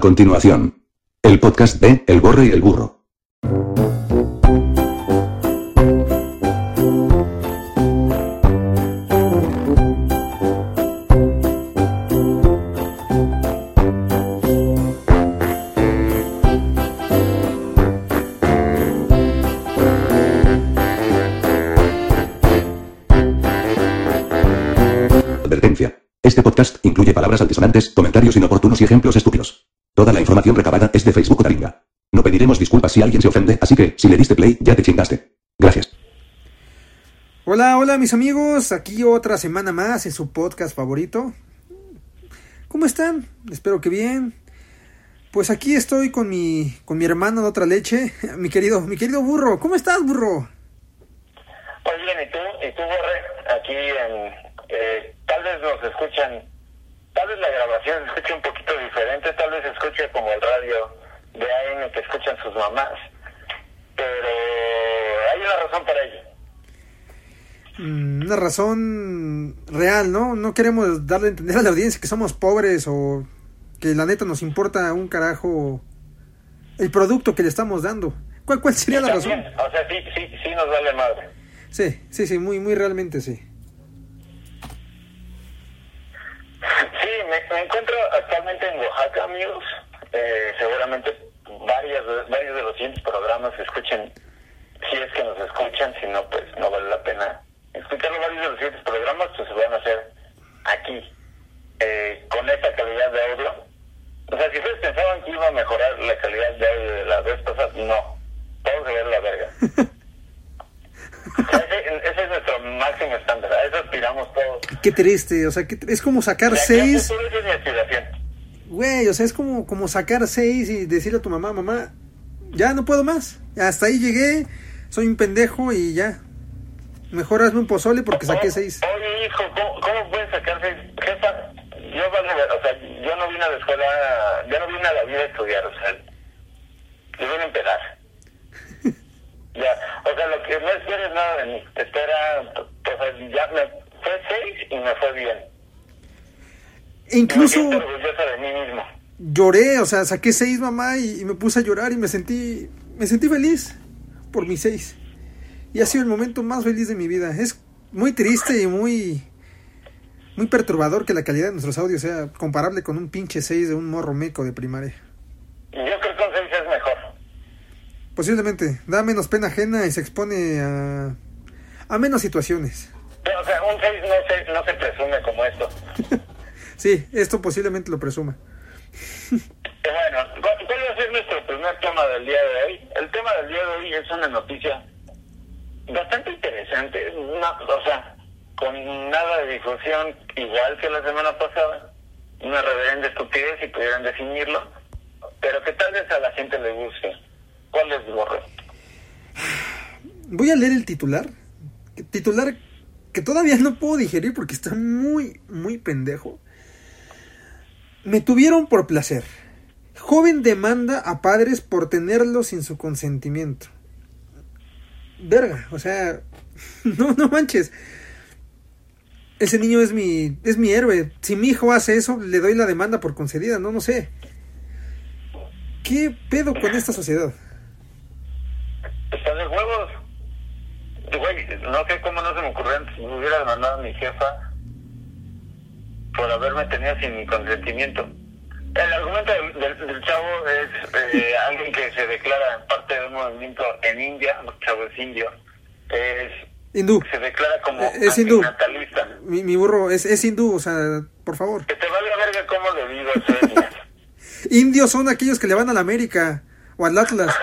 Continuación, el podcast de El Borre y el Burro. Advertencia. Este podcast incluye palabras altisonantes, comentarios inoportunos y ejemplos estúpidos. Toda la información recabada es de Facebook o Taringa. No pediremos disculpas si alguien se ofende, así que, si le diste play, ya te chingaste. Gracias. Hola, hola mis amigos, aquí otra semana más en su podcast favorito. ¿Cómo están? Espero que bien. Pues aquí estoy con mi con mi hermano de otra leche, mi querido mi querido burro. ¿Cómo estás, burro? Muy bien, ¿y tú? ¿Y tú, Borre? Aquí en... eh, tal vez nos escuchan, tal vez la grabación se escuche un poquito diferente, tal vez se escuche como el radio de AM que escuchan sus mamás, pero hay una razón para ello. Mm, Una razón real, ¿no? No queremos darle a entender a la audiencia que somos pobres o que la neta nos importa un carajo el producto que le estamos dando. ¿Cuál, cuál sería la razón? También, O sea, sí, sí, sí nos vale madre. Sí, sí, sí, muy, muy realmente sí. Me, encuentro actualmente en Oaxaca, amigos. Eh, seguramente varias, varios de los siguientes programas se escuchen, si es que nos escuchan, si no, pues no vale la pena escucharlo. Varios de los siguientes programas pues se van a hacer aquí, eh, con esta calidad de audio. O sea, si ustedes pensaban que iba a mejorar la calidad de audio de la vez pasada, no. Todo se ve de la verga. O sea, ese, ese es nuestro máximo estándar. A eso aspiramos todos. Qué triste, o sea, que es como sacar seis, futuro, esa es mi aspiración. güey, o sea, es como, como sacar seis y decirle a tu mamá, mamá, ya no puedo más, hasta ahí llegué, soy un pendejo y ya. Mejor hazme un pozole porque saqué seis. Oye, hijo, ¿cómo, cómo puedes sacar seis? Jefa, yo, o sea, yo no vine a la escuela, yo no vine a la vida a estudiar, o sea, yo vine a empezar. Ya, o sea, lo que no esperes nada de mí, espera, o sea, ya me fue seis y me fue bien. Incluso me orgullosa de mí mismo. lloré, o sea, saqué seis, mamá, y, y me puse a llorar y me sentí, me sentí feliz por mis seis. Y ha sido el momento más feliz de mi vida. Es muy triste y muy, muy perturbador que la calidad de nuestros audios sea comparable con un pinche seis de un morro meco de primaria. Y yo creo que con seis es mejor. Posiblemente, da menos pena ajena y se expone a, a menos situaciones. Pero, o sea, un seis no se, no se presume como esto. Sí, esto posiblemente lo presuma. Bueno, ¿cuál va a ser nuestro primer tema del día de hoy? El tema del día de hoy es una noticia bastante interesante, es una, o sea, con nada de difusión, igual que la semana pasada, una reverenda estupidez si pudieran definirlo, pero que tal vez a la gente le guste. ¿Cuál es Borre? Voy a leer el titular. Titular que todavía no puedo digerir porque está muy, muy pendejo. Me tuvieron por placer. Joven demanda a padres por tenerlo sin su consentimiento. Verga, o sea, no, no manches. Ese niño es mi, es mi héroe. Si mi hijo hace eso, le doy la demanda por concedida, no, no sé. ¿Qué pedo con esta sociedad? Está de huevos. Güey, no sé cómo no se me ocurrió antes. Me hubiera demandado a mi jefa por haberme tenido sin mi consentimiento. El argumento del, del- del chavo es eh, alguien que se declara parte de un movimiento en India, el chavo es indio, es, Hindú. se declara como Eh, es hindú. Mi, mi burro es, es hindú, o sea, por favor. Que te valga verga cómo le digo. Indios son aquellos que le van a la América o al Atlas.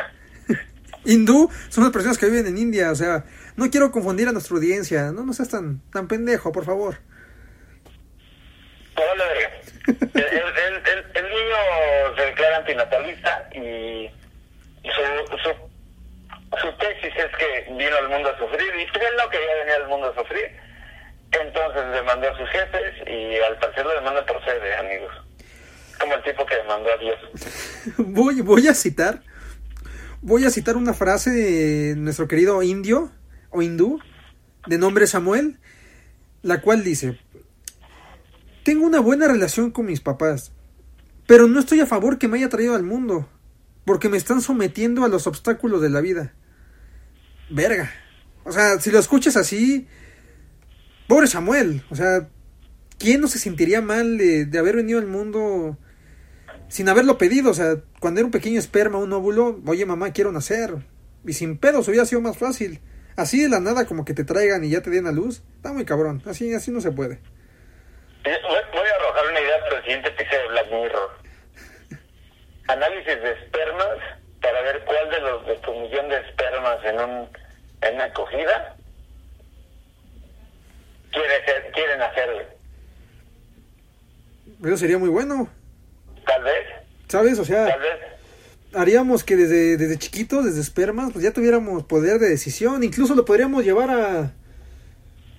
Hindú son las personas que viven en India, o sea, no quiero confundir a nuestra audiencia. No, no seas tan, tan pendejo, por favor. Te vale verga. El, el, el, el niño se declara antinatalista y su, su, su tesis es que vino al mundo a sufrir y pues él no quería venir al mundo a sufrir. Entonces demandó a sus jefes y al parecer lo demanda por sede, amigos. Como el tipo que demandó a Dios. Voy, voy a citar, voy a citar una frase de nuestro querido indio o hindú de nombre Samuel, la cual dice, tengo una buena relación con mis papás, Pero no estoy a favor que me haya traído al mundo. Porque me están sometiendo a los obstáculos de la vida. Verga. O sea, si lo escuchas así. Pobre Samuel. O sea, ¿quién no se sentiría mal de, haber venido al mundo sin haberlo pedido? O sea, cuando era un pequeño esperma, un óvulo, oye mamá, quiero nacer. Y sin pedos hubiera sido más fácil. Así de la nada como que te traigan y ya te den a luz. Está muy cabrón. Así, así no se puede. Voy voy a arrojar una idea para el siguiente episodio de Black Mirror. Análisis de espermas para ver cuál de los de tu millón de espermas en un en una acogida quiere ser, quieren hacerle. Eso sería muy bueno. Tal vez, ¿Sabes? O sea, tal vez. Haríamos que desde, desde chiquitos, desde espermas, pues ya tuviéramos poder de decisión. Incluso lo podríamos llevar a,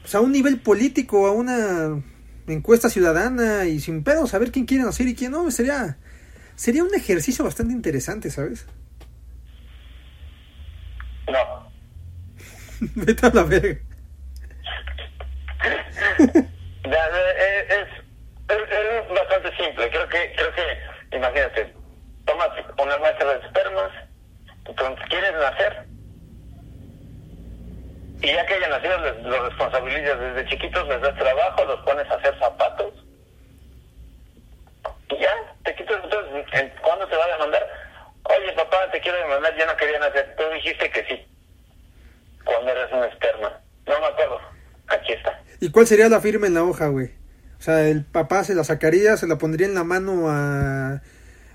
pues a un nivel político, a una encuesta ciudadana y sin pedo saber quién quiere nacer y quién no. Sería, sería un ejercicio bastante interesante, ¿sabes? No. Vete a la verga. Eh, Es, es, es bastante simple. Creo que, creo que, imagínate, muestra de espermas, entonces quieres nacer, y ya que hayan nacido, les, los responsabilizas desde chiquitos, les das trabajo, los pones a hacer zapatos, y ya, te quitas entonces, ¿en- ¿cuándo te va a demandar? Oye, papá, te quiero demandar, yo no quería nacer, tú dijiste que sí, cuando eres un esperma. No me acuerdo, aquí está. ¿Y cuál sería la firma en la hoja, güey? O sea, el papá se la sacaría, se la pondría en la mano a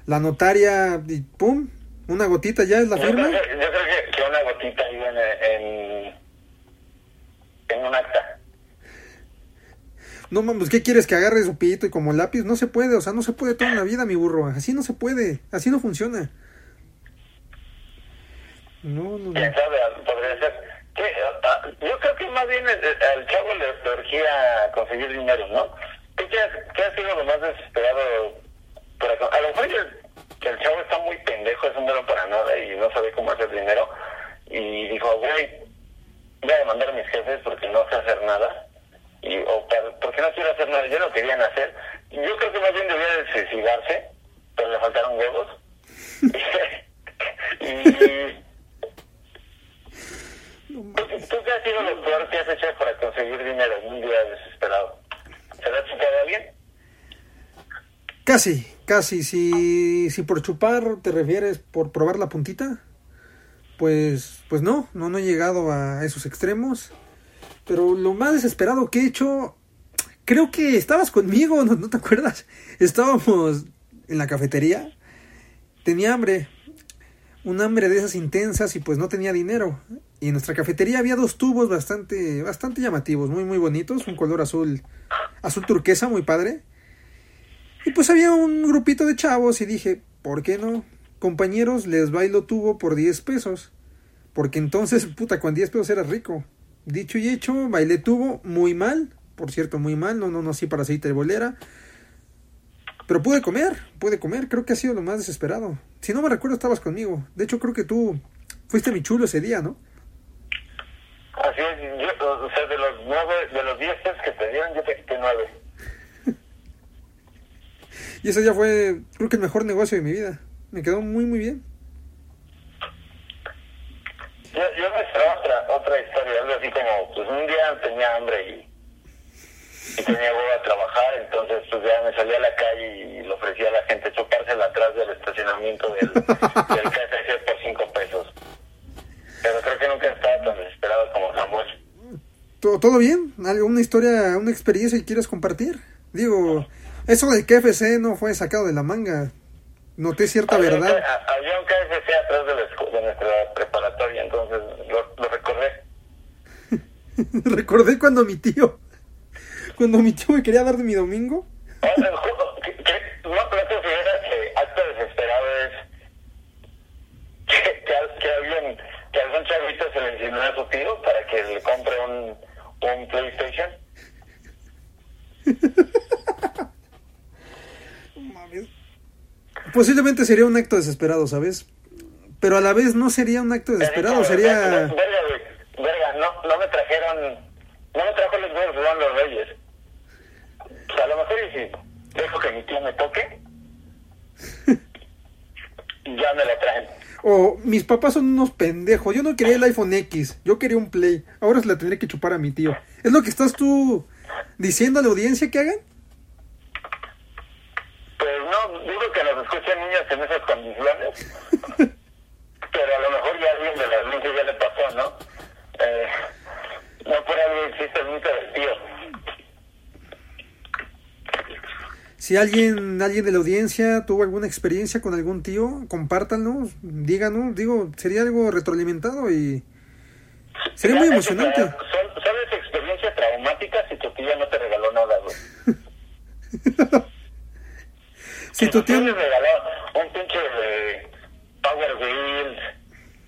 la notaria y pum, una gotita ya es la Yo firma. creo, que, yo creo que, que una gotita ahí en, en, en un acta. No mames, ¿qué quieres que agarre su pito y como lápiz? No se puede, o sea, no se puede toda la vida, mi burro. Así no se puede, así no funciona. No, no, Quién no. sabe, podría ser. ¿Qué? Ah, Yo creo que más bien el, el chavo le urgía conseguir dinero, ¿no? ¿Qué, qué ha sido lo más desesperado? A lo mejor el, el chavo está muy pendejo, es un dinero para nada y no sabe cómo hacer dinero. Y dijo, güey, voy a demandar a mis jefes porque no sé hacer nada. Y, o por- porque no quiero hacer nada, yo no querían hacer. Yo creo que más bien debía de suicidarse, pero le faltaron huevos. y ¿Tú, tú qué has sido lo peor que has hecho para conseguir dinero en un día desesperado? ¿Se lo has chupado a alguien? Casi, casi. Si, si por chupar te refieres por probar la puntita, pues, pues no, no, no he llegado a esos extremos. Pero lo más desesperado que he hecho, creo que estabas conmigo, ¿no, no te acuerdas? Estábamos en la cafetería, tenía hambre, un hambre de esas intensas y pues no tenía dinero. Y en nuestra cafetería había dos tubos bastante, bastante llamativos, muy, muy bonitos, un color azul, azul turquesa, muy padre. Y pues había un grupito de chavos y dije, ¿por qué no? Compañeros, les bailo tubo por 10 pesos. Porque entonces, puta, con 10 pesos era rico. Dicho y hecho, bailé tubo muy mal. Por cierto, muy mal, no, no, no así para aceite de bolera. Pero pude comer, pude comer, creo que ha sido lo más desesperado. Si no me recuerdo, estabas conmigo. De hecho, creo que tú fuiste mi chulo ese día, ¿no? Así es, yo, o sea, de los nueve, de los diez pesos que te dieron, yo te quité nueve. Y ese día fue, creo que el mejor negocio de mi vida. Me quedó muy, muy bien. Yo, yo me esperaba otra, otra historia, algo así como, pues un día tenía hambre y, y tenía huevo a trabajar, entonces pues ya me salí a la calle y le ofrecía a la gente chupársela atrás del estacionamiento del, del KFC por cinco pesos. Pero creo que nunca estaba tan desesperado como Samuel. ¿Todo, todo bien? ¿Algo, ¿Una historia, una experiencia que quieras compartir? Digo, eso del KFC no fue sacado de la manga. Noté cierta Había verdad. Había un KFC atrás de, la de nuestra preparatoria, entonces lo, lo recordé. Recordé cuando mi tío, cuando mi tío me quería dar de mi domingo. Ahora, ju- ¿qué- qué- ¿No no consideras que acto desesperado es que, que, al- que alguien, que algún chavito se le insinuó a su tío para que le compre un, un PlayStation? Posiblemente sería un acto desesperado, ¿sabes? Pero a la vez no sería un acto desesperado, sería... Verga, güey, verga, no, no me trajeron, no me trajo los huevos de los reyes. O sea, a lo mejor si dejo que mi tío me toque, ya me la traen. O mis papás son unos pendejos. Yo no quería el iPhone X, yo quería un Play. Ahora se la tendré que chupar a mi tío. ¿Es lo que estás tú diciendo a la audiencia que hagan? Pues no, digo que nos escuchan niños en esas condiciones. pero a lo mejor ya alguien de la audiencia ya le pasó, ¿no? Eh, no por algo existe el mito del tío. Si alguien, alguien de la audiencia tuvo alguna experiencia con algún tío, compártanlo, díganos, digo, sería algo retroalimentado y sería muy emocionante. Son, son esa experiencia traumática si tu tía no te regaló nada, güey. Si tu tío, le regaló un pinche eh, Power Wheels,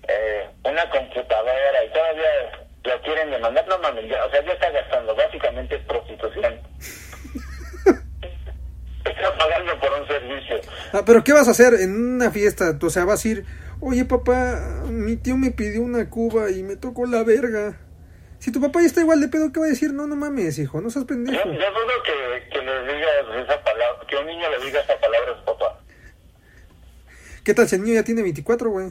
eh, una computadora y todavía lo quieren demandar, no mames, ya, o sea, ya está gastando, básicamente es prostitución. está pagando por un servicio. Ah, pero ¿qué vas a hacer en una fiesta? O sea, vas a ir, oye papá, mi tío me pidió una cuba y me tocó la verga. Si tu papá ya está igual de pedo, ¿qué va a decir? No, no mames, hijo, no seas Yo, pendejo. yo dudo que, que le digas esa palabra, que un niño le diga esa palabra a su papá. ¿Qué tal si el niño ya tiene 24, güey?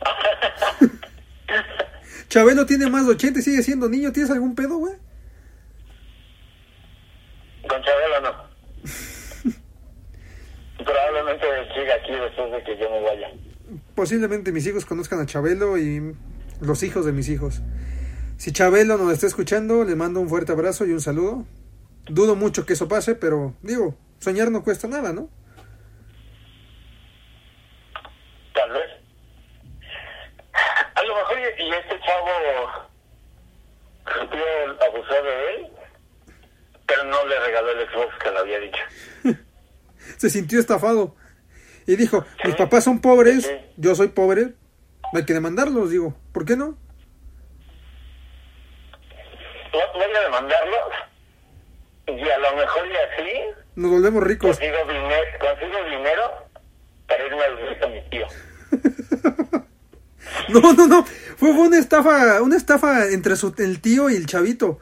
Chabelo tiene más de 80 y sigue siendo niño. ¿Tienes algún pedo, güey? Con Chabelo no. Probablemente siga aquí después de que yo me vaya. Posiblemente mis hijos conozcan a Chabelo y los hijos de mis hijos. Si Chabelo nos está escuchando, le mando un fuerte abrazo y un saludo. Dudo mucho que eso pase, pero digo, soñar no cuesta nada, ¿no? Tal vez. A lo mejor y, y este chavo tío abusó de él, pero no le regaló el Xbox que le había dicho. Se sintió estafado. Y dijo, mis papás son pobres, yo soy pobre, hay que demandarlos, digo, ¿por qué no? Vo- Voy a demandarlo y a lo mejor y así Nos volvemos ricos. consigo, diner- consigo dinero para irme a con mi tío. No, no, no. Fue, fue una estafa, una estafa entre su, el tío y el chavito.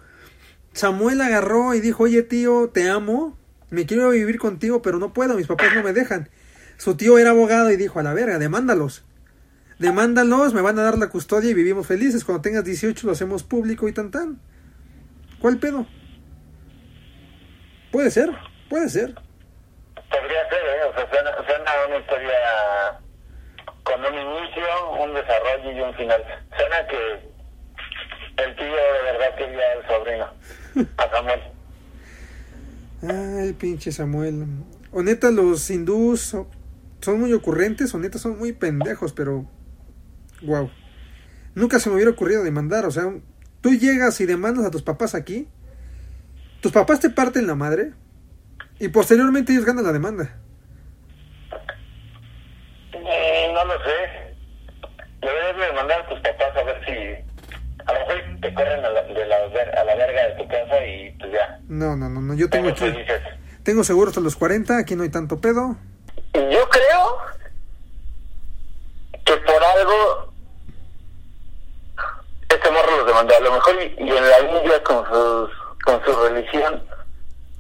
Samuel agarró y dijo, oye tío, te amo, me quiero vivir contigo, pero no puedo, mis papás no me dejan. Su tío era abogado y dijo, a la verga, demándalos. Demándalos, me van a dar la custodia y vivimos felices. Cuando tengas 18 lo hacemos público y tan tan. ¿Cuál pedo? Puede ser, puede ser. Podría ser, ¿eh? O sea, suena, suena una historia con un inicio, un desarrollo y un final. Suena que el tío de verdad quería al sobrino, a Samuel. Ay, pinche Samuel. O neta, los hindús son- son muy ocurrentes, o neta son muy pendejos, pero. Wow. Nunca se me hubiera ocurrido demandar. O sea, tú llegas y demandas a tus papás aquí. Tus papás te parten la madre. Y posteriormente ellos ganan la demanda. Mm, no lo sé. Deberías de mandar a tus papás a ver si... A lo mejor te corren a la, de la, a la verga de tu casa y pues ya. No, no, no, no. Yo tengo aquí. Tengo seguro hasta los 40. Aquí no hay tanto pedo. Yo creo que por algo este morro los demandó. A lo mejor y, y en la India con sus, con su religión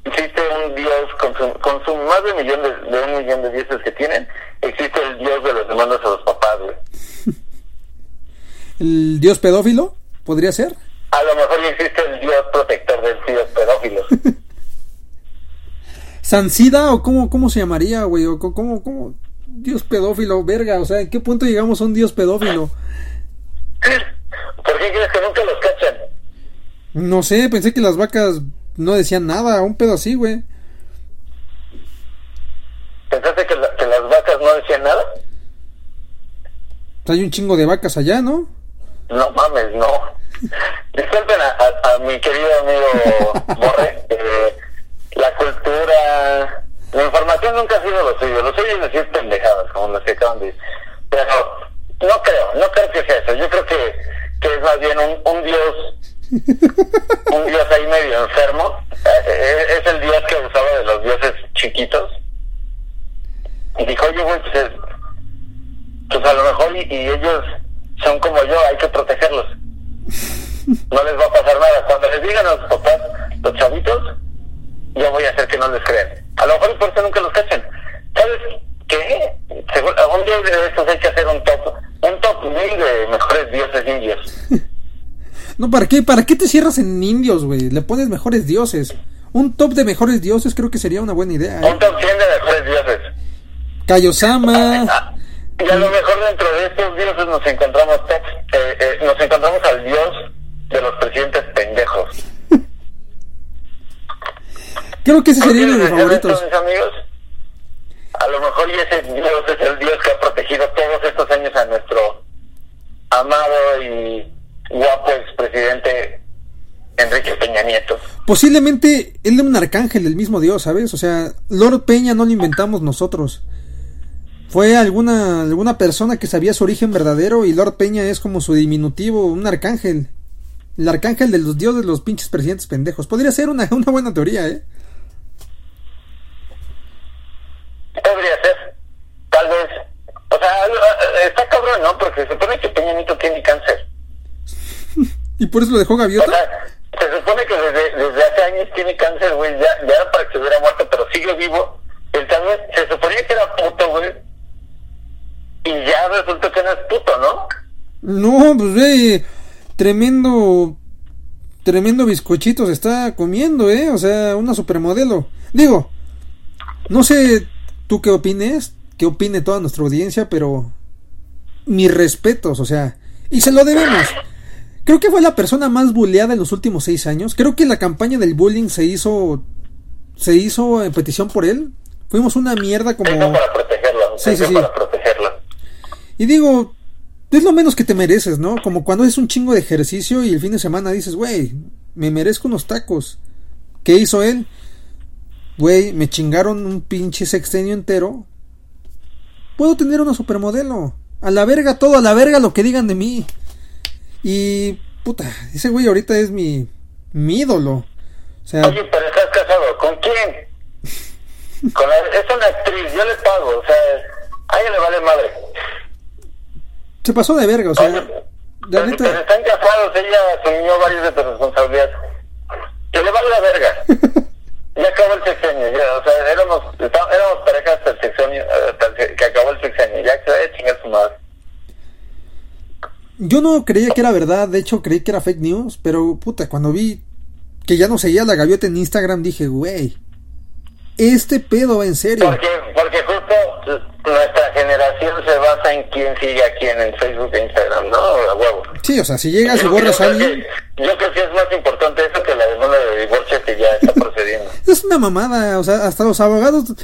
existe un dios con su, con su más de, millón de, de un millón de dioses que tienen. Existe el dios de los demandas a los papás, güey. ¿El dios pedófilo? ¿Podría ser? A lo mejor existe el dios protector de tíos pedófilos. ¿Sansida o cómo, cómo se llamaría, güey? ¿O cómo, cómo? Dios pedófilo, verga. O sea, ¿en qué punto llegamos a un dios pedófilo? ¿Por qué crees que nunca los cachan? No sé, pensé que las vacas no decían nada, un pedo así, güey. ¿Pensaste que, la- que las vacas no decían nada? Hay un chingo de vacas allá, ¿no? No mames, no. Disculpen a, a- a mi querido amigo Borre. eh, la cultura, la información nunca ha sido lo suyo. Lo suyo es decir pendejadas, como las que acaban de decir. Pero no creo, no creo que sea eso. Yo creo que, que es más bien un, un dios, un dios ahí medio enfermo. Eh, eh, es el dios que abusaba de los dioses chiquitos. Y dijo, oye, güey, pues, es- pues a lo mejor y, ellos son como yo, hay que protegerlos. No les va a pasar nada. Cuando les digan a los papás, los chavitos, yo voy a hacer que no les crean. A lo mejor y por eso nunca los cachan. ¿Sabes qué? seguro, algún día de estos hay que hacer un top, un top mil de mejores dioses indios. No, ¿para qué? ¿Para qué te cierras en indios, güey? Le pones mejores dioses. Un top de mejores dioses creo que sería una buena idea. ¿eh? Un top 100 de mejores dioses. Kaiosama. Ah, y a lo mejor dentro de estos dioses nos encontramos top, eh, eh, nos encontramos al dios de los presidentes pendejos. Creo que ese ¿Por qué sería uno de mis favoritos. mis amigos? A lo mejor y ese dios es el dios que ha protegido todos estos años a nuestro amado y guapo expresidente Enrique Peña Nieto. Posiblemente él era un arcángel del mismo Dios, ¿sabes? O sea, Lord Peña no lo inventamos nosotros. Fue alguna, alguna persona que sabía su origen verdadero y Lord Peña es como su diminutivo, un arcángel. El arcángel de los dioses de los pinches presidentes pendejos. Podría ser una, una buena teoría, ¿eh? Podría ser. Tal vez. O sea, está cabrón, ¿no? Porque se supone que Peña Nieto tiene cáncer. Y por eso lo dejó O gaviota. sea, se supone que desde, desde hace años tiene cáncer, güey. Ya, ya era para que se hubiera muerto, pero sigue vivo. Él también se suponía que era puto, güey. Y ya resultó que no es puto, ¿no? No, pues ve, tremendo, tremendo bizcochito se está comiendo, ¿eh? O sea, una supermodelo. Digo, no sé tú qué opines, qué opine toda nuestra audiencia, pero mis respetos, o sea, y se lo debemos. Creo que fue la persona más bulleada en los últimos seis años. Creo que la campaña del bullying se hizo, se hizo en petición por él. Fuimos una mierda como... Para protegerlo. Sí, Se sí, para protegerlo. Y digo, es lo menos que te mereces, ¿no? Como cuando es un chingo de ejercicio y el fin de semana dices, güey, me merezco unos tacos. ¿Qué hizo él? Güey, me chingaron un pinche sextenio entero. Puedo tener una supermodelo. A la verga todo, a la verga lo que digan de mí. Y, puta, ese güey ahorita es mi, mi ídolo. O sea, Oye, pero estás casado. ¿Con quién? Con la- es una actriz. Yo le pago. O sea, a ella le vale madre. se pasó de verga, o sea, Oye, pero, neta- pero están casados. Ella asumió varios de tus responsabilidades. Que le vale la verga. Ya acabó el sexenio, ya, o sea, éramos, éramos pareja hasta el sexenio, hasta el se- que acabó el sexenio, ya que se vaya a chingar su madre. Yo no creía que era verdad, de hecho creí que era fake news, pero puta, cuando vi que ya no seguía la gaviota en Instagram dije, güey, este pedo va en serio. Porque, porque justo nuestra generación se basa en quién sigue a quién en Facebook e Instagram, ¿no? A huevo. Sí, o sea, si llegas y borras a que- alguien, Yo creo que es más importante eso que la demanda de divorcio que ya está procediendo. es una mamada, o sea, hasta los abogados,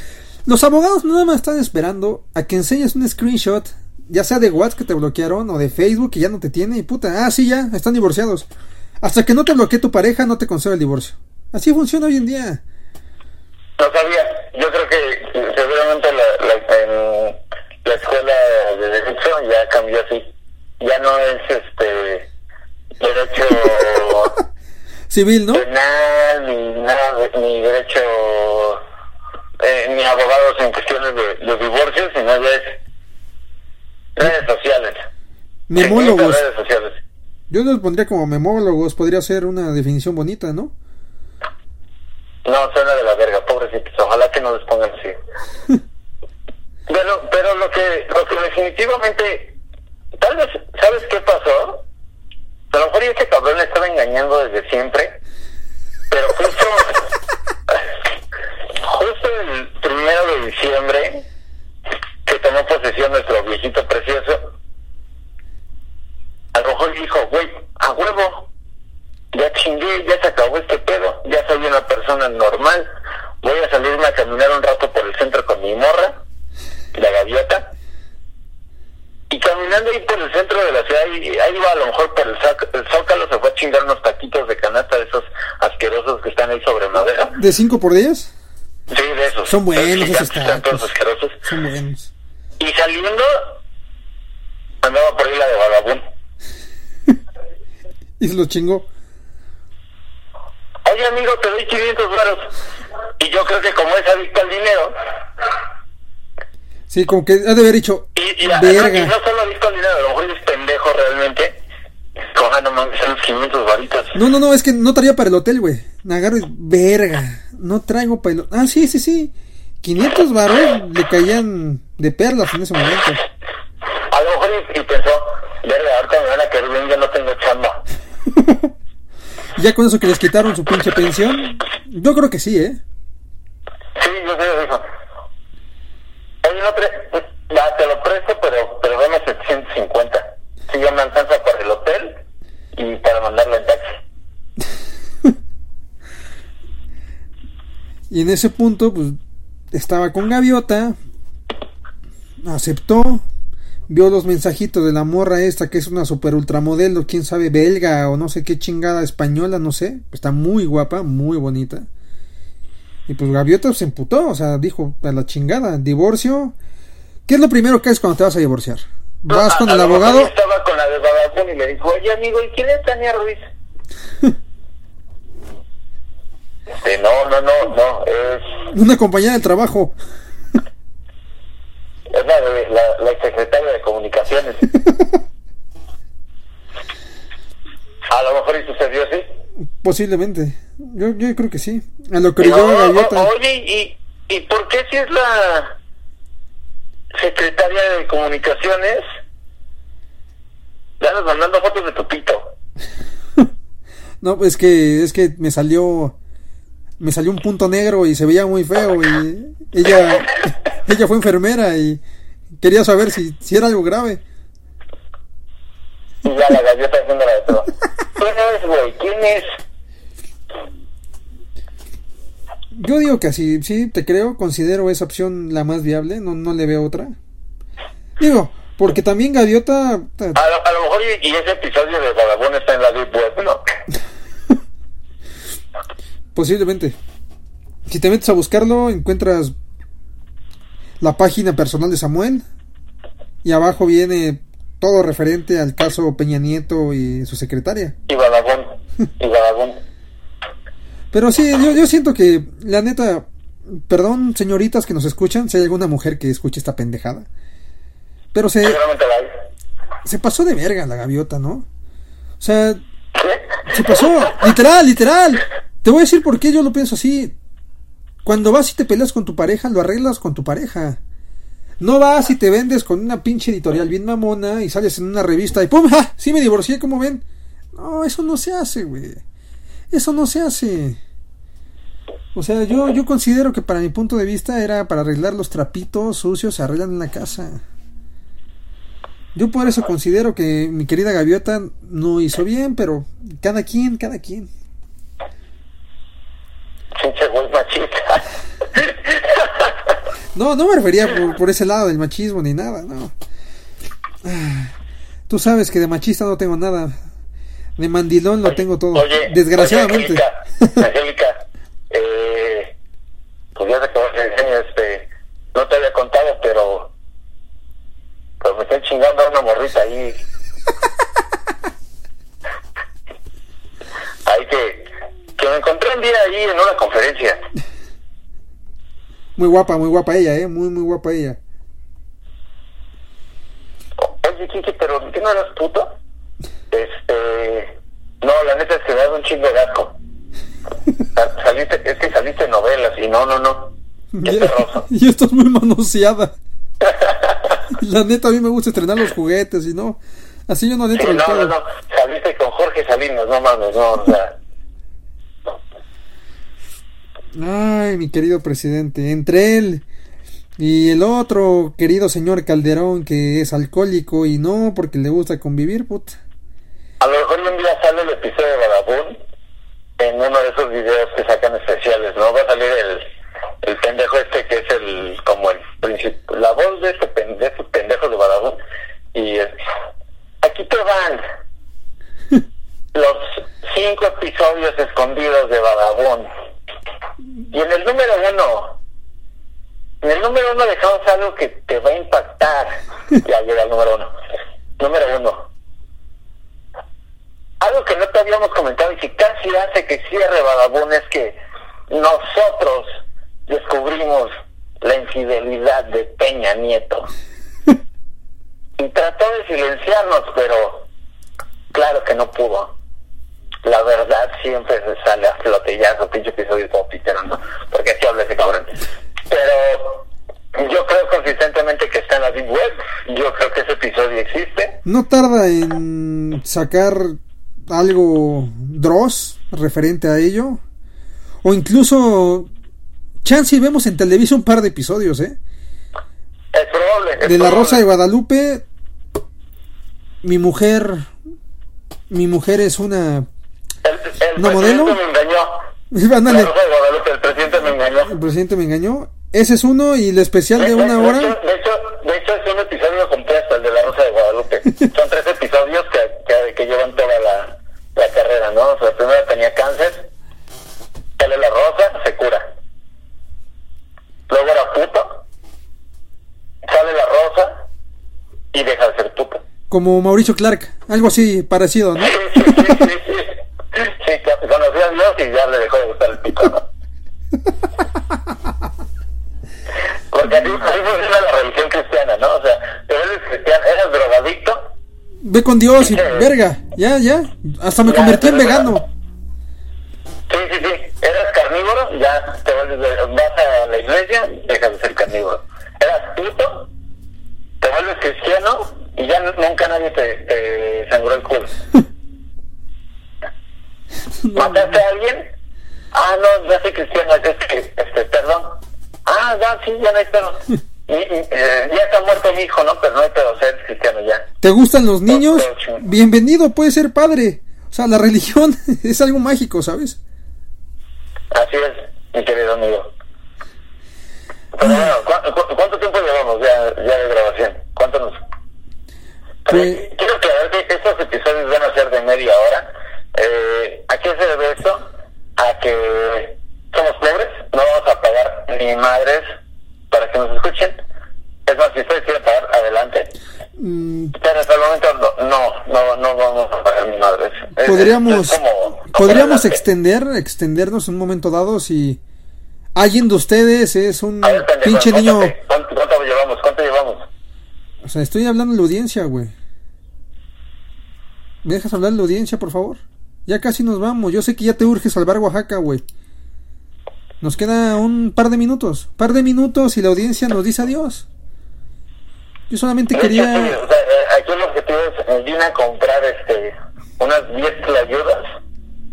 los abogados nada más están esperando a que enseñes un screenshot, ya sea de WhatsApp que te bloquearon o de Facebook que ya no te tiene y puta, ah, sí, ya, están divorciados. Hasta que no te bloquee tu pareja, no te concede el divorcio. Así funciona hoy en día. No sabía, yo creo que seguramente la, la, en la escuela de derecho ya cambió así. Ya no es este derecho Civil, ¿no? penal ni nada, ni derecho eh, ni abogados en cuestiones de, de divorcio, sino ya es redes sociales. Memólogos. redes sociales. Yo los pondría como memólogos, podría ser una definición bonita, ¿no? No, suena de la verga, pobrecitos. Ojalá que no les pongan así. pero, pero lo que, lo que definitivamente, tal vez, ¿sabes qué pasó? A lo mejor este cabrón le estaba engañando desde siempre, pero justo, justo el primero de diciembre, tomó posesión nuestro viejito precioso, a lo mejor dijo, güey, a huevo, ya chingué, ya se acabó este pedo, ya soy una persona normal, voy a salirme a caminar un rato por el centro con mi morra, la gaviota, y caminando ahí por el centro de la ciudad, ahí iba a lo mejor por el, el zócalo, se fue a chingar unos taquitos de canasta de esos asquerosos que están ahí sobre madera. ¿De 5 por 10? Sí, de esos. Son buenos Esos Están todos asquerosos. Son buenos. Andaba por ahí la de vagabundo. Y se los chingó. Oye, amigo, te doy 500 varos. Y yo creo que como es adicto al dinero, Sí, como que ha de haber dicho, y, y, y no verga. solo adicto al dinero, a lo mejor es pendejo realmente. Coja, no mames, son los 500 varitos. No, no, no, es que no traía para el hotel, güey. Me agarro y, verga, no traigo para el Ah, sí, sí, sí. 500 varos le caían de perlas en ese momento. A lo mejor y, y pensó, verga, ahorita me van a querer bien, ya no tengo chamba. Ya con eso que les quitaron su pinche pensión, yo creo que sí, ¿eh? Sí, yo sé, dijo. Oye, no ya, te lo presto, pero, pero dame 750. Si ya me alcanza para el hotel y para mandarlo en taxi. Y en ese punto, pues, estaba con Gaviota, aceptó, vio los mensajitos de la morra esta, que es una super ultramodelo, quién sabe, belga o no sé qué chingada española, no sé, está muy guapa, muy bonita. Y pues Gaviota se emputó, o sea, dijo, a la chingada, divorcio. ¿Qué es lo primero que haces cuando te vas a divorciar? ¿Vas con A- el abogado? Estaba con la de Badabun y le dijo, oye amigo, ¿y quién es Tania Ruiz? Este, no, no, no, no, es, Una compañera de trabajo. es la, la, la secretaria de comunicaciones. A lo mejor y sucedió así. Posiblemente. Yo, yo creo que sí. A lo que No, oye, ¿y, ¿y por qué si es la secretaria de comunicaciones? Ya andas mandando fotos de tu pito. No, es que es que me salió me salió un punto negro y se veía muy feo y ella ella fue enfermera y quería saber si, si era algo grave. Y ya la gaviota haciendo la de todo. ¿Quién es, güey? ¿Quién es? Yo digo que así, sí, te creo, considero esa opción la más viable, no, no le veo otra. Digo, porque también Gaviota ta- A lo, a lo mejor y, y ese episodio de Vagabond está en la Deep Web, ¿no? posiblemente. Si te metes a buscarlo, encuentras la página personal de Samuel y abajo viene todo referente al caso Peña Nieto y su secretaria. Y. Pero sí, yo, yo siento que, la neta, perdón, señoritas que nos escuchan, si hay alguna mujer que escuche esta pendejada. Pero se, se pasó de verga la gaviota, ¿no? O sea, ¿Qué? se pasó, literal, literal. Te voy a decir por qué yo lo pienso así. Cuando vas y te peleas con tu pareja, lo arreglas con tu pareja. No vas y te vendes con una pinche editorial bien mamona y sales en una revista y ¡pum! ¡Ja! Sí me divorcié, ¿cómo ven? No, eso no se hace, güey. Eso no se hace. O sea, yo, yo considero que para mi punto de vista era para arreglar los trapitos sucios se arreglan en la casa. Yo por eso considero que mi querida gaviota no hizo bien, pero cada quien, cada quien. Pinche güey machista. No, no me refería por, por ese lado del machismo ni nada, no. Ah, Tú sabes que de machista no tengo nada. De mandilón lo tengo todo. Oye, Desgraciadamente. oye, Angélica, Angélica, eh, pues ya acabó el diseño, este, no te había contado, pero, pues me estoy chingando a una morrita ahí. ahí que, que me encontré un día ahí en una conferencia. Muy guapa, muy guapa ella, eh. Muy, muy guapa ella. Oye, Kiki, pero ¿qué no eres puto? Este, no, la neta es que me da un chingo de asco. Sa- Saliste, es que saliste en novelas y no, no, no. Qué perroso. y esto es muy manoseada. La neta, a mí me gusta estrenar los juguetes y no. Así yo no le Sí, no, no, no. Saliste con Jorge Salinas, no mames, no, o sea. Ay, mi querido presidente, entre él y el otro querido señor Calderón que es alcohólico y no porque le gusta convivir, puta. A lo mejor un día sale el episodio de Badabun en uno de esos videos que sacan especiales, ¿no? Va a salir el, el pendejo este que es el, como el principio, la voz de este pen- de estos pendejos de Badabun. Y es, aquí te van los cinco episodios escondidos de Badabun. Y en el número uno, en el número uno dejamos algo que te va a impactar. Ya llega el número uno. Número uno. Algo que no te habíamos comentado y que casi hace que cierre Badabun es que nosotros descubrimos la infidelidad de Peña Nieto. Y trató de silenciarnos, pero claro que no pudo. La verdad siempre se sale a flote, ya su pinche episodio todo pitero, ¿no? Porque así habla ese cabrón. pero yo creo consistentemente que está en la Deep Web. Yo creo que ese episodio existe. No tarda en sacar algo Dross referente a ello. O incluso chance y vemos en Televisa un par de episodios, ¿eh? Es probable. es De La probable. Rosa de Guadalupe. Mi mujer. Mi mujer es una. El, el ¿Una presidente modelo? me engañó. Ándale, el presidente me engañó. el presidente me engañó. Ese es uno y el especial de una de, hora. hecho, de, hecho, de hecho, es un episodio completo, el de La Rosa de Guadalupe. Son tres episodios que, que, que llevan toda la, la carrera, ¿no? O sea, primero tenía cáncer, sale La Rosa, se cura. Luego era puto, sale La Rosa y deja de ser puto. Como Mauricio Clark. Algo así parecido, ¿no? Sí, sí, sí. Sí, que conoció a Dios y ya le dejó de gustar el pito, ¿no? Porque así, así funciona la religión cristiana, ¿no? O sea, te eres cristiano, eres drogadicto, Ve con Dios y verga. Ya, ya. Hasta me Ya, convertí en vegano. sí, sí, sí, eres carnívoro, ya te vuelves, de- vas a la iglesia, dejas de ser carnívoro. Eras puto, te vuelves cristiano y ya nunca nadie te, te sangró el culo. ¿Mataste a alguien? Ah, no, ya soy cristiano, es que, este, perdón. Ah, ya, sí, ya no hay pedo. Y, eh, ya está muerto mi hijo, ¿no? Pero no hay pedo, ser cristiano ya. ¿Te gustan los niños? Bienvenido, puede ser padre. O sea, la religión es algo mágico, ¿sabes? Así es, mi querido amigo. Pero bueno, ¿cu- cu- ¿cuánto tiempo llevamos ya, ya de grabación? ¿Cuánto nos...? Pues- Quiero aclarar que estos episodios van a ser de media hora. Eh, ¿A qué se debe esto? A que somos pobres, no vamos a pagar ni madres para que nos escuchen. Es más, si ustedes quieren pagar, adelante. Mm, Pero hasta el momento no, no, no, vamos a pagar ni madres. Es- podríamos es como- podríamos extender extendernos en un momento dado si alguien de ustedes es un A ver, pendejo, pinche niño cuéntate, ¿Cuánto, ¿Cuánto llevamos? ¿Cuánto llevamos? o sea estoy hablando de la audiencia güey ¿me dejas hablar de la audiencia por favor? Ya casi nos vamos. Yo sé que ya te urge salvar Oaxaca güey. Nos queda un par de minutos. Par de minutos y la audiencia nos dice adiós. Yo solamente sí, quería o sea, eh, aquí el objetivo es eh, vine a comprar este unas 10 ayudas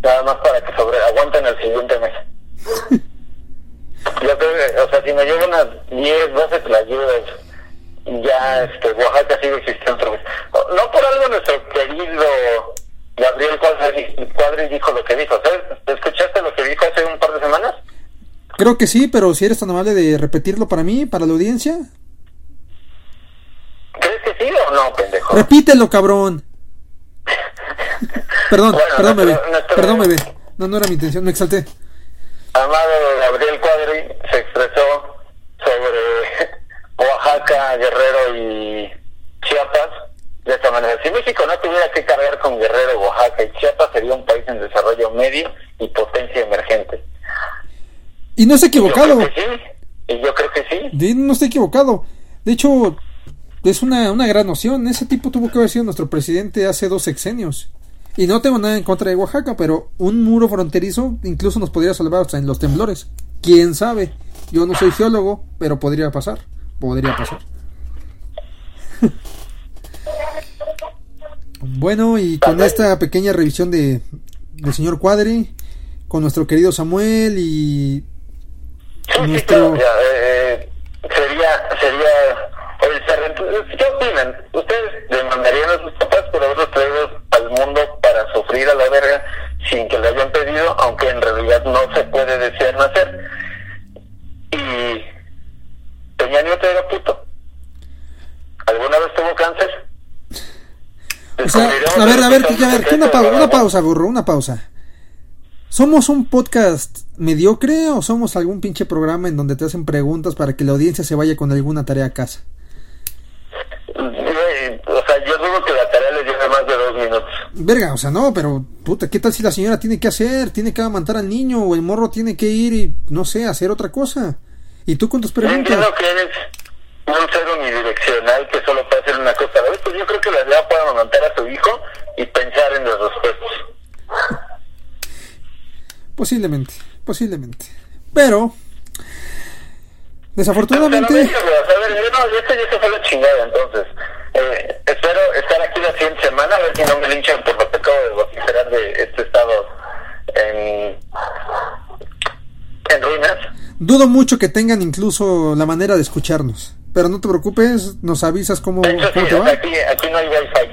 nada más para que sobre aguanten el siguiente mes. Yo creo que, o sea, si me llevo unas 10, 12 ayudas, ya este, Oaxaca sigue existiendo No por algo nuestro querido Gabriel Cuadri, dijo lo que dijo. ¿Escuchaste lo que dijo hace un par de semanas? creo que sí pero si eres tan amable de repetirlo para mí para la audiencia ¿Crees que sí o no, pendejo? repítelo cabrón Perdón, Bueno, perdón, nuestro- bebé. nuestro- Perdón, bebé. No, no era mi intención, me exalté. Amado Gabriel Cuadri se expresó sobre Oaxaca, Guerrero y Chiapas de esta manera. Si México no tuviera que cargar con Guerrero, Oaxaca y Chiapas, sería un país en desarrollo medio y potencia emergente. Y no Yo equivocado. creo que sí, y yo creo que sí. No estoy equivocado. De hecho, es una, una gran noción. Ese tipo tuvo que haber sido nuestro presidente hace dos sexenios. Y no tengo nada en contra de Oaxaca, pero un muro fronterizo incluso nos podría salvar hasta en los temblores. ¿Quién sabe? Yo no soy geólogo, pero podría pasar. Podría pasar. Bueno, y con esta pequeña revisión de del señor Cuadri, con nuestro querido Samuel y Sí, sí, Nuestro- claro, ya, eh, sería, sería, oye, se arrepent- ¿qué opinan? ¿Ustedes demandarían a sus papás por haberlos traído al mundo para sufrir a la verga sin que le hayan pedido, aunque en realidad no se puede desear nacer? Y Peña Nieto era puto. ¿Alguna vez tuvo cáncer? O sea, a ver, a ver, a ver, una, pa- una pausa, burro, una pausa. ¿Somos un podcast mediocre o somos algún pinche programa en donde te hacen preguntas para que la audiencia se vaya con alguna tarea a casa? Güey, O sea, yo dudo que la tarea les lleve más de dos minutos. Verga, o sea, no, pero puta, ¿qué tal si la señora tiene que hacer? Tiene que amamantar al niño o el morro tiene que ir y, no sé, hacer otra cosa. Y tú con tus preguntas. entiendo que eres un ser unidireccional que solo puede hacer una cosa a la vez, pues yo creo que la idea puede amamantar a su hijo y pensar en los respuestas. Posiblemente, posiblemente. Pero Desafortunadamente. Pero, pero, a ver, yo no, esto ya se fue la chingada, entonces. Eh, espero estar aquí la siguiente semana, a ver si no me linchan por lo que acabo de vociferar de este estado en, en ruinas. Dudo mucho que tengan incluso la manera de escucharnos. Pero no te preocupes, nos avisas cómo, De hecho, sí, te va. aquí, aquí no hay wifi.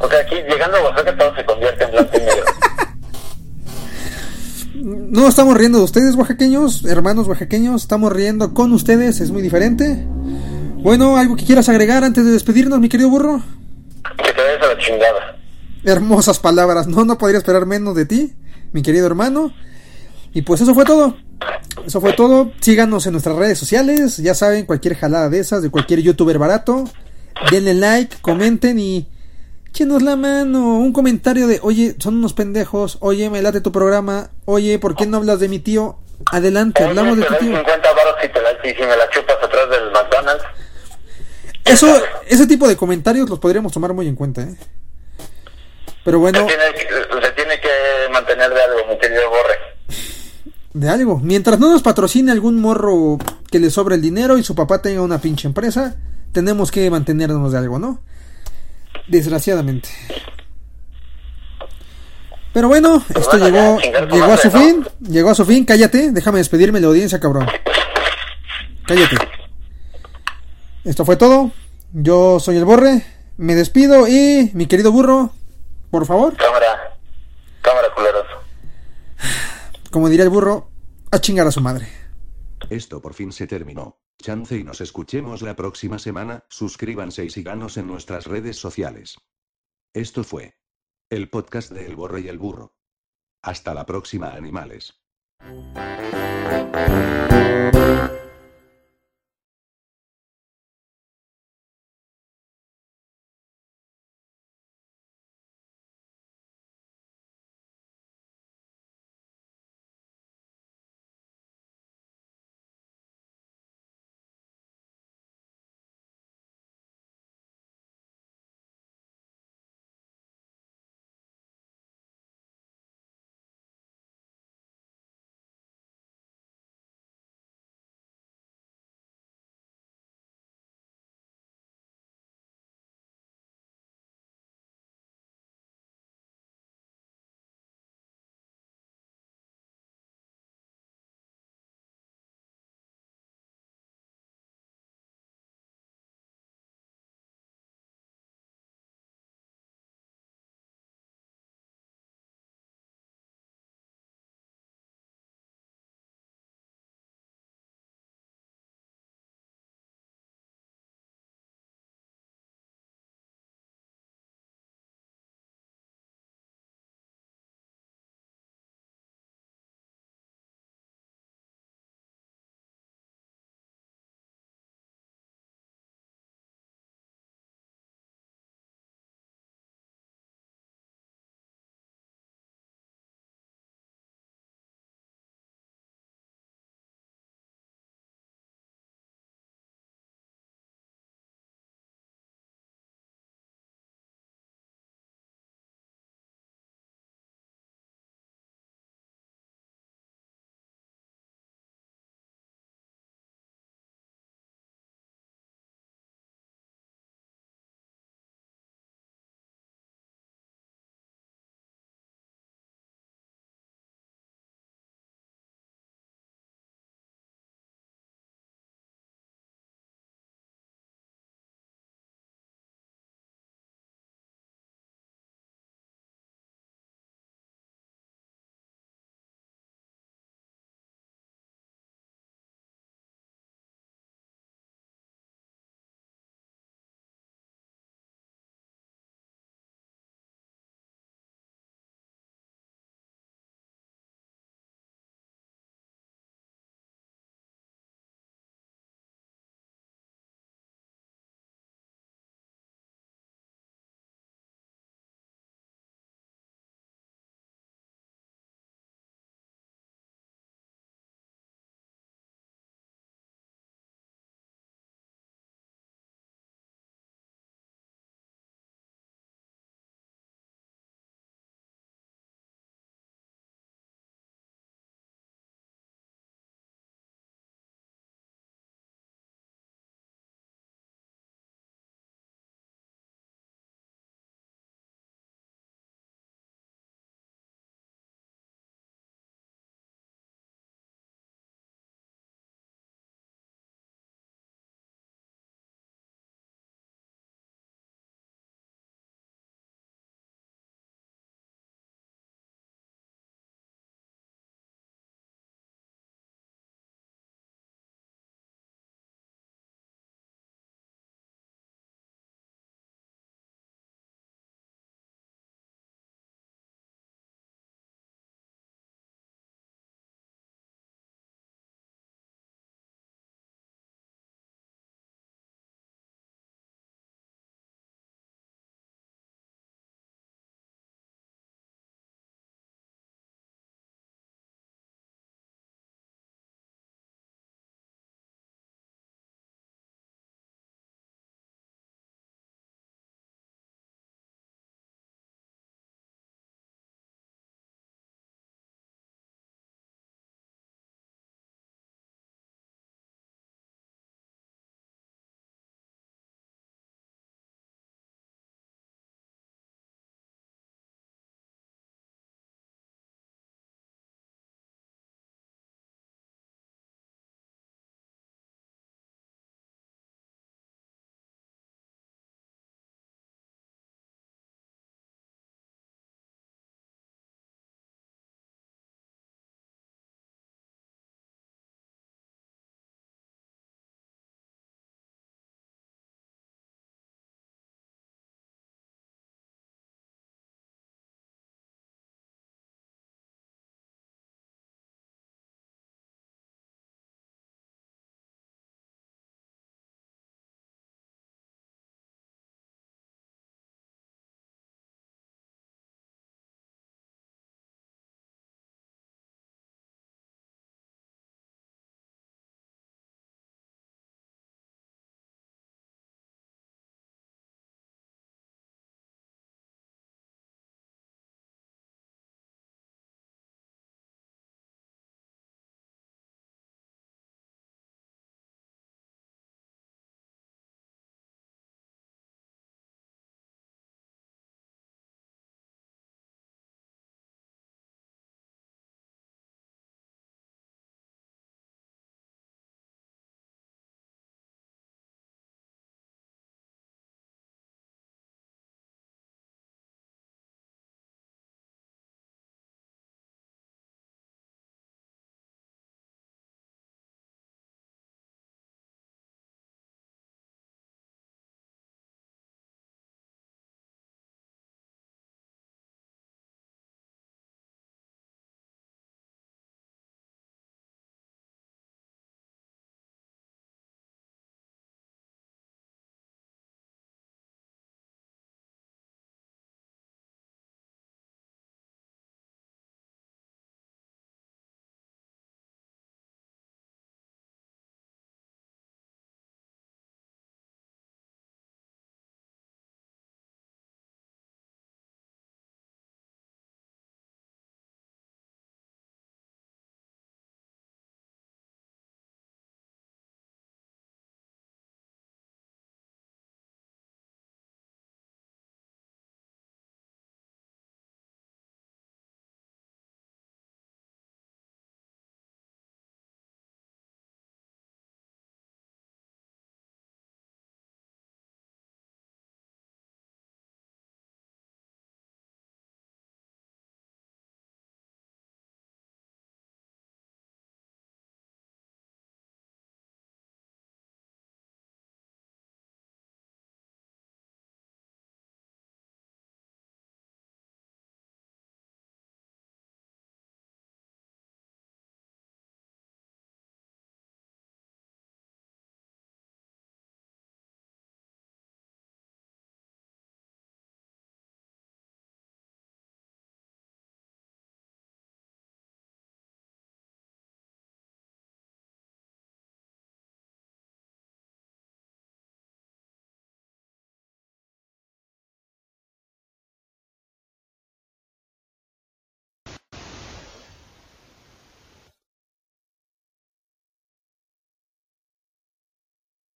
O sea, aquí llegando a Oaxaca todo se convierte en blanco y negro. No estamos riendo de ustedes, oaxaqueños, hermanos oaxaqueños. Estamos riendo con ustedes, es muy diferente. Bueno, ¿algo que quieras agregar antes de despedirnos, mi querido burro? Que te des a la chingada. Hermosas palabras. No, no podría esperar menos de ti, mi querido hermano. Y pues eso fue todo. Eso fue todo. Síganos en nuestras redes sociales. Ya saben, cualquier jalada de esas, de cualquier youtuber barato. Denle like, comenten y échenos la mano. Un comentario de, oye, son unos pendejos. Oye, me late tu programa. Oye, ¿por qué no hablas de mi tío? Adelante, hablamos de tu tío. 50 baros si, te la, si, si me la chupas atrás del McDonald's. Eso, ese tipo de comentarios los podríamos tomar muy en cuenta, ¿eh? Pero bueno, Se, tiene, que- se tiene que mantener de algo, mi querido Borre. De algo. Mientras no nos patrocine algún morro que le sobre el dinero y su papá tenga una pinche empresa, tenemos que mantenernos de algo, ¿no? Desgraciadamente. Pero bueno, esto bueno, ya, llegó, llegó a su fin. Llegó a su fin. Cállate, déjame despedirme de la audiencia, cabrón. Cállate. Esto fue todo. Yo soy el Borre. Me despido y mi querido burro, por favor, cámara como diría el burro, a chingar a su madre. Esto por fin se terminó. Chance y nos escuchemos la próxima semana. Suscríbanse y síganos en nuestras redes sociales. Esto fue el podcast de El Borre y el Burro. Hasta la próxima, animales.